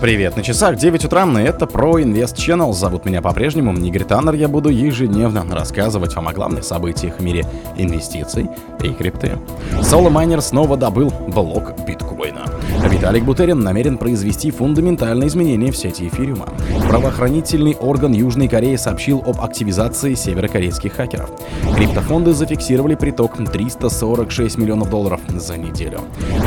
Привет, на часах 9 утра, и это про Invest Channel. Зовут меня по-прежнему Игорь Таннер. Я буду ежедневно рассказывать вам о главных событиях в мире инвестиций и крипты. Соло Майнер снова добыл блок биткоина. Виталик Бутерин намерен произвести фундаментальные изменения в сети эфириума. Правоохранительный орган Южной Кореи сообщил об активизации северокорейских хакеров. Криптофонды зафиксировали приток 346 миллионов долларов за неделю.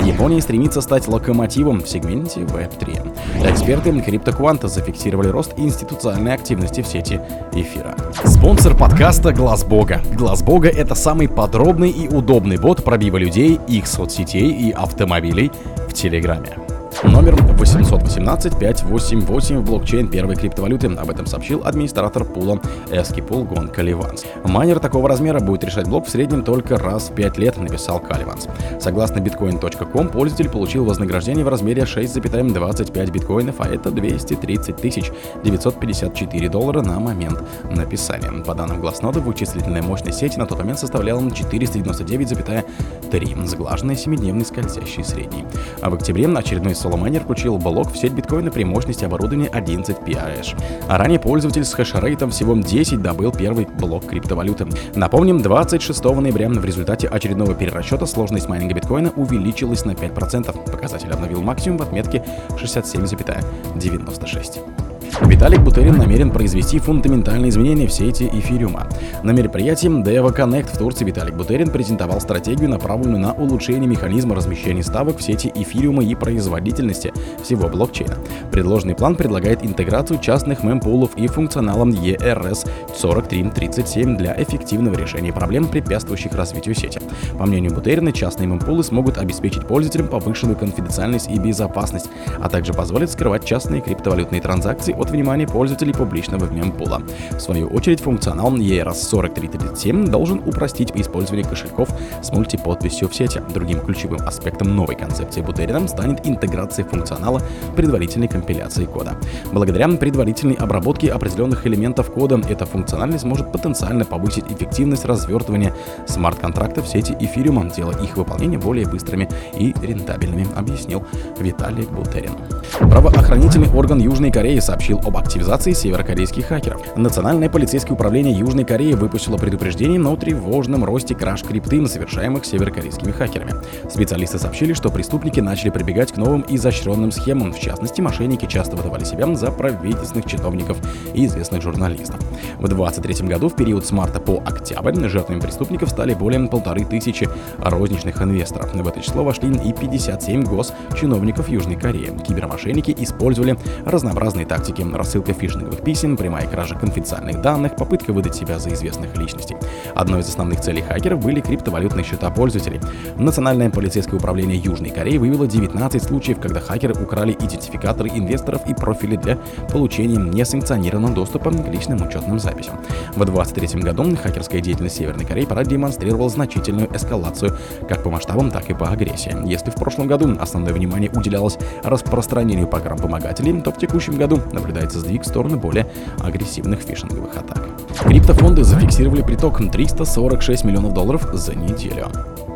Япония стремится стать локомотивом в сегменте Web3. Эксперты CryptoQuant зафиксировали рост институциональной активности в сети эфира. Спонсор подкаста Глаз Бога. Глаз Бога это самый подробный и удобный бот пробива людей, их соцсетей и автомобилей в Телеграме. greier. Номер 818-588 в блокчейн первой криптовалюты. Об этом сообщил администратор пула Эскипул Гон Каливанс. Майнер такого размера будет решать блок в среднем только раз в 5 лет, написал Каливанс. Согласно bitcoin.com, пользователь получил вознаграждение в размере 6,25 биткоинов, а это 230 тысяч 954 доллара на момент написания. По данным Глазнода, вычислительная мощность сети на тот момент составляла 499,3, сглаженная 7-дневный скользящий средний. А в октябре очередной Solominer включил блок в сеть биткоина при мощности оборудования 11 PRH. А ранее пользователь с хэшрейтом всего 10 добыл первый блок криптовалюты. Напомним, 26 ноября в результате очередного перерасчета сложность майнинга биткоина увеличилась на 5%. Показатель обновил максимум в отметке 67,96. Виталик Бутерин намерен произвести фундаментальные изменения в сети эфириума. На мероприятии Deva Connect в Турции Виталик Бутерин презентовал стратегию, направленную на улучшение механизма размещения ставок в сети эфириума и производительности всего блокчейна. Предложенный план предлагает интеграцию частных мемпулов и функционалом ERS 4337 для эффективного решения проблем, препятствующих развитию сети. По мнению Бутерина, частные мемпулы смогут обеспечить пользователям повышенную конфиденциальность и безопасность, а также позволят скрывать частные криптовалютные транзакции от внимания пользователей публичного мемпула. В свою очередь, функционал ERS-4337 должен упростить использование кошельков с мультиподписью в сети. Другим ключевым аспектом новой концепции Бутерина станет интеграция функционала предварительной компиляции кода. Благодаря предварительной обработке определенных элементов кода эта функциональность может потенциально повысить эффективность развертывания смарт-контрактов в сети эфириума, делая их выполнение более быстрыми и рентабельными, объяснил Виталий Бутерин. Правоохранительный орган Южной Кореи сообщил об активизации северокорейских хакеров. Национальное полицейское управление Южной Кореи выпустило предупреждение о тревожном росте краш крипты, совершаемых северокорейскими хакерами. Специалисты сообщили, что преступники начали прибегать к новым изощренным схемам. В частности, мошенники часто выдавали себя за правительственных чиновников и известных журналистов. В 2023 году, в период с марта по октябрь, жертвами преступников стали более полторы тысячи розничных инвесторов. В это число вошли и 57 госчиновников Южной Кореи. Кибермошенники использовали разнообразные тактики рассылка фишинговых писем, прямая кража конфиденциальных данных, попытка выдать себя за известных личностей. Одной из основных целей хакеров были криптовалютные счета пользователей. Национальное полицейское управление Южной Кореи выявило 19 случаев, когда хакеры украли идентификаторы инвесторов и профили для получения несанкционированного доступа к личным учетным записям. В 2023 году хакерская деятельность Северной Кореи продемонстрировала значительную эскалацию как по масштабам, так и по агрессии. Если в прошлом году основное внимание уделялось распространению программ-помогателей, то в текущем году наблюдается сдвиг в сторону более агрессивных фишинговых атак. Криптофонды зафиксировали приток 346 миллионов долларов за неделю.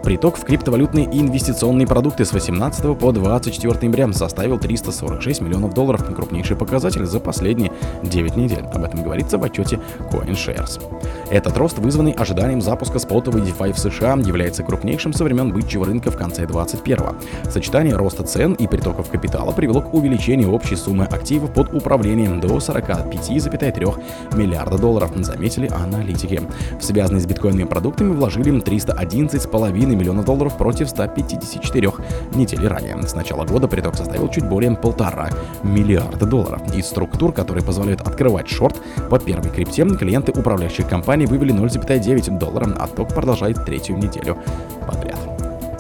Приток в криптовалютные и инвестиционные продукты с 18 по 24 ноября составил 346 миллионов долларов, крупнейший показатель за последние 9 недель. Об этом говорится в отчете CoinShares. Этот рост, вызванный ожиданием запуска спотовой DeFi в США, является крупнейшим со времен бычьего рынка в конце 2021 Сочетание роста цен и притоков капитала привело к увеличению общей суммы активов под управлением до 45,3 миллиарда долларов, заметили аналитики. В связанные с биткоинными продуктами вложили 311,5 миллионов долларов против 154 недели ранее. С начала года приток составил чуть более полтора миллиарда долларов. Из структур, которые позволяют открывать шорт по первой крипте, клиенты управляющих компаний вывели 0,9 доллара, а ток продолжает третью неделю подряд.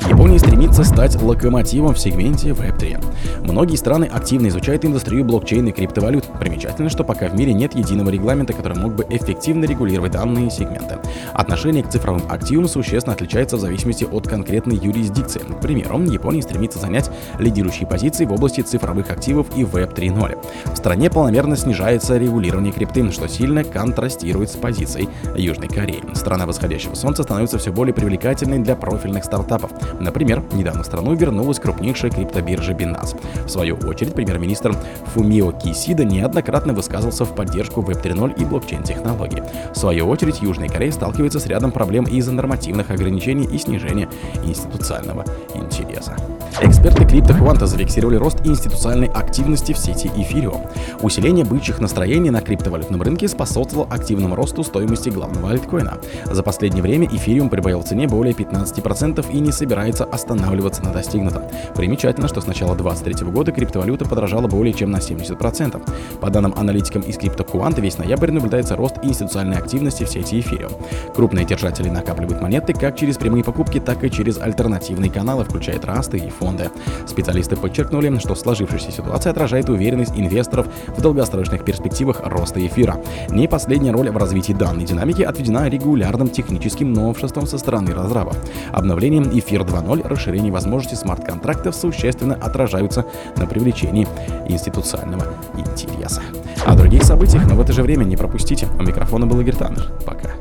Япония стремится стать локомотивом в сегменте Web3. Многие страны активно изучают индустрию блокчейна и криптовалют. Примечательно, что пока в мире нет единого регламента, который мог бы эффективно регулировать данные сегменты. Отношение к цифровым активам существенно отличается в зависимости от конкретной юрисдикции. К примеру, Япония стремится занять лидирующие позиции в области цифровых активов и Web 3.0. В стране планомерно снижается регулирование крипты, что сильно контрастирует с позицией Южной Кореи. Страна восходящего солнца становится все более привлекательной для профильных стартапов. Например, недавно в страну вернулась крупнейшая криптобиржа Binance. В свою очередь, премьер-министр Фумио Кисида неоднократно высказывался в поддержку Web 3.0 и блокчейн-технологий. В свою очередь, Южная Корея сталкивается с рядом проблем из-за нормативных ограничений и снижения институционального интереса. Эксперты CryptoQuant зафиксировали рост институциональной активности в сети Ethereum. Усиление бычьих настроений на криптовалютном рынке способствовало активному росту стоимости главного альткоина. За последнее время Ethereum прибавил в цене более 15% и не собирается останавливаться на достигнутом. Примечательно, что с начала 2023 года криптовалюта подорожала более чем на 70%. По данным аналитикам из CryptoQuant, весь ноябрь наблюдается рост институциональной активности в сети Ethereum. Крупные держатели накапливают монеты как через прямые покупки, так и через альтернативные каналы, включая трасты и фонды. Специалисты подчеркнули, что сложившаяся ситуация отражает уверенность инвесторов в долгосрочных перспективах роста эфира. Не последняя роль в развитии данной динамики отведена регулярным техническим новшеством со стороны разрабов. Обновлением эфир 2.0 расширение возможностей смарт-контрактов существенно отражаются на привлечении институционального интереса. О других событиях, но в это же время не пропустите. У микрофона был Игорь Таннер. Пока.